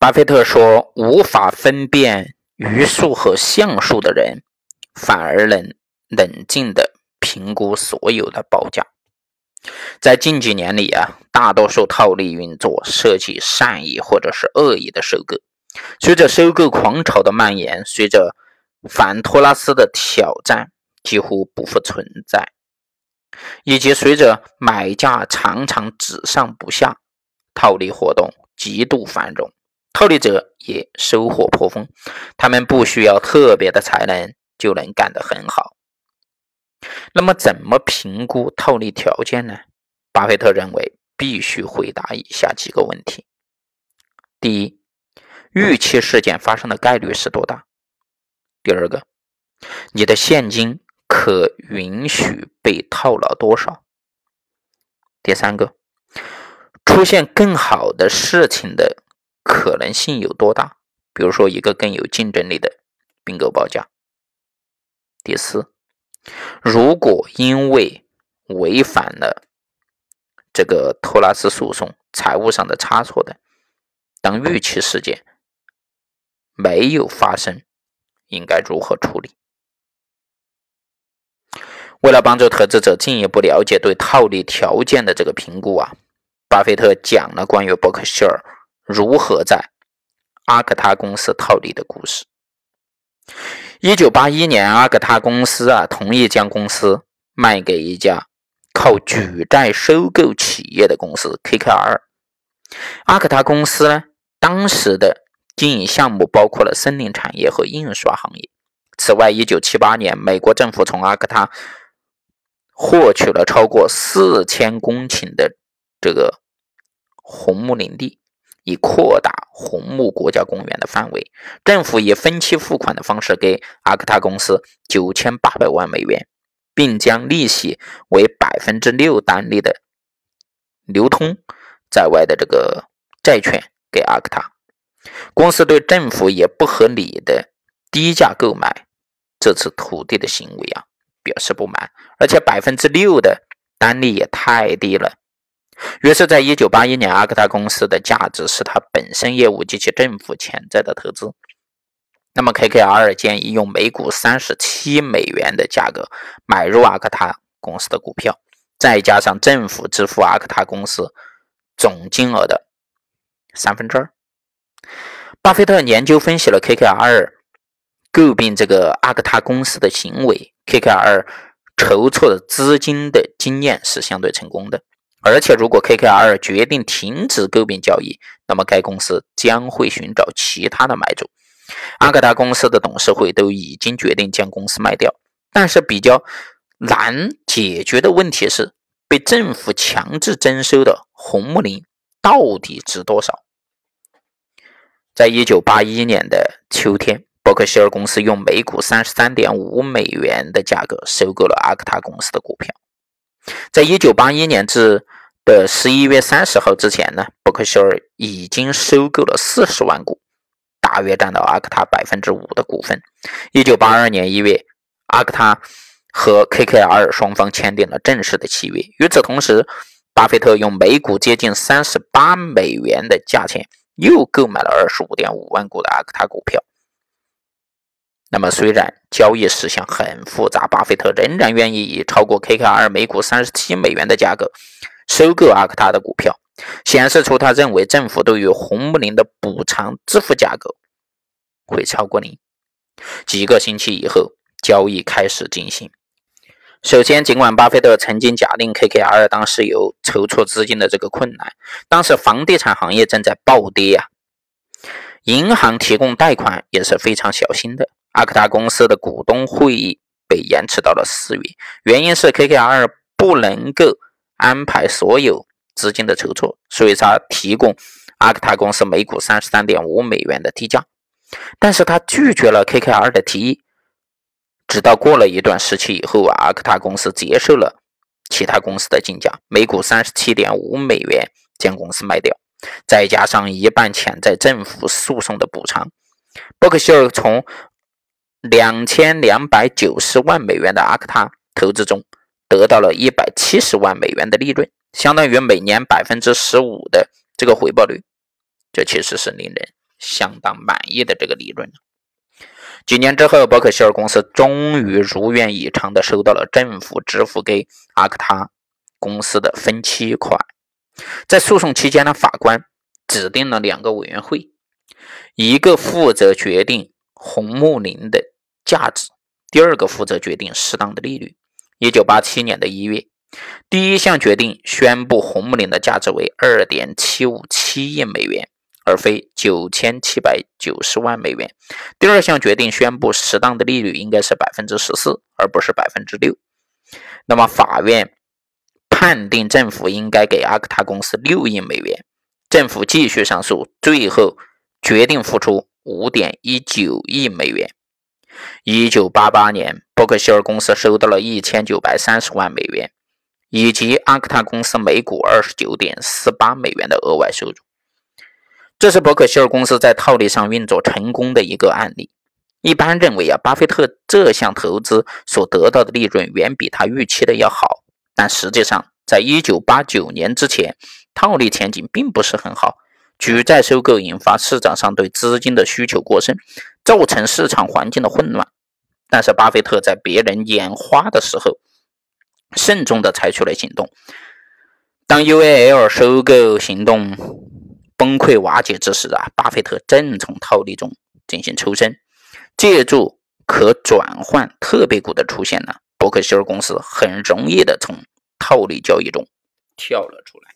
巴菲特说：“无法分辨余数和项数的人，反而能冷静地评估所有的报价。”在近几年里啊，大多数套利运作涉及善意或者是恶意的收购。随着收购狂潮的蔓延，随着反托拉斯的挑战几乎不复存在，以及随着买价常常只上不下，套利活动极度繁荣，套利者也收获颇丰。他们不需要特别的才能就能干得很好。那么，怎么评估套利条件呢？巴菲特认为必须回答以下几个问题：第一，预期事件发生的概率是多大？第二个，你的现金可允许被套牢多少？第三个，出现更好的事情的可能性有多大？比如说，一个更有竞争力的并购报价。第四。如果因为违反了这个托拉斯诉讼，财务上的差错的，当预期事件没有发生，应该如何处理？为了帮助投资者进一步了解对套利条件的这个评估啊，巴菲特讲了关于伯克希尔如何在阿克塔公司套利的故事。一九八一年，阿克塔公司啊同意将公司卖给一家靠举债收购企业的公司 KKR。阿克塔公司呢，当时的经营项目包括了森林产业和印刷行业。此外，一九七八年，美国政府从阿克塔获取了超过四千公顷的这个红木林地。以扩大红木国家公园的范围，政府以分期付款的方式给阿克塔公司九千八百万美元，并将利息为百分之六单利的流通在外的这个债券给阿克塔公司。对政府也不合理的低价购买这次土地的行为啊表示不满，而且百分之六的单利也太低了。于是，在一九八一年，阿克塔公司的价值是它本身业务及其政府潜在的投资。那么，KKR 建议用每股三十七美元的价格买入阿克塔公司的股票，再加上政府支付阿克塔公司总金额的三分之二。巴菲特研究分析了 KKR 诟病这个阿克塔公司的行为，KKR 筹措的资金的经验是相对成功的。而且，如果 KKR 决定停止购并交易，那么该公司将会寻找其他的买主。阿克塔公司的董事会都已经决定将公司卖掉，但是比较难解决的问题是，被政府强制征收的红木林到底值多少？在一九八一年的秋天，伯克希尔公司用每股三十三点五美元的价格收购了阿克塔公司的股票。在一九八一年至的十一月三十号之前呢，伯克希尔已经收购了四十万股，大约占到阿克塔百分之五的股份。一九八二年一月，阿克塔和 KKR 双方签订了正式的契约。与此同时，巴菲特用每股接近三十八美元的价钱，又购买了二十五点五万股的阿克塔股票。那么，虽然交易事项很复杂，巴菲特仍然愿意以超过 KKR 每股三十七美元的价格收购阿克塔的股票，显示出他认为政府对于红木林的补偿支付价格会超过零。几个星期以后，交易开始进行。首先，尽管巴菲特曾经假定 KKR 当时有筹措资金的这个困难，当时房地产行业正在暴跌呀，银行提供贷款也是非常小心的。阿克塔公司的股东会议被延迟到了四月，原因是 KKR 不能够安排所有资金的筹措，所以他提供阿克塔公司每股三十三点五美元的低价，但是他拒绝了 KKR 的提议。直到过了一段时期以后啊，阿克塔公司接受了其他公司的竞价，每股三十七点五美元将公司卖掉，再加上一半潜在政府诉讼的补偿，伯克希尔从两千两百九十万美元的阿克塔投资中，得到了一百七十万美元的利润，相当于每年百分之十五的这个回报率，这其实是令人相当满意的这个利润。几年之后，伯克希尔公司终于如愿以偿地收到了政府支付给阿克塔公司的分期款。在诉讼期间呢，法官指定了两个委员会，一个负责决定红木林的价值，第二个负责决定适当的利率。一九八七年的一月，第一项决定宣布红木林的价值为二点七五七亿美元。而非九千七百九十万美元。第二项决定宣布，适当的利率应该是百分之十四，而不是百分之六。那么，法院判定政府应该给阿克塔公司六亿美元。政府继续上诉，最后决定付出五点一九亿美元。一九八八年，伯克希尔公司收到了一千九百三十万美元，以及阿克塔公司每股二十九点四八美元的额外收入。这是伯克希尔公司在套利上运作成功的一个案例。一般认为啊，巴菲特这项投资所得到的利润远比他预期的要好。但实际上，在1989年之前，套利前景并不是很好。举债收购引发市场上对资金的需求过剩，造成市场环境的混乱。但是，巴菲特在别人眼花的时候，慎重地采取了行动。当 UAL 收购行动。崩溃瓦解之时啊，巴菲特正从套利中进行抽身，借助可转换特别股的出现呢，伯克希尔公司很容易的从套利交易中跳了出来。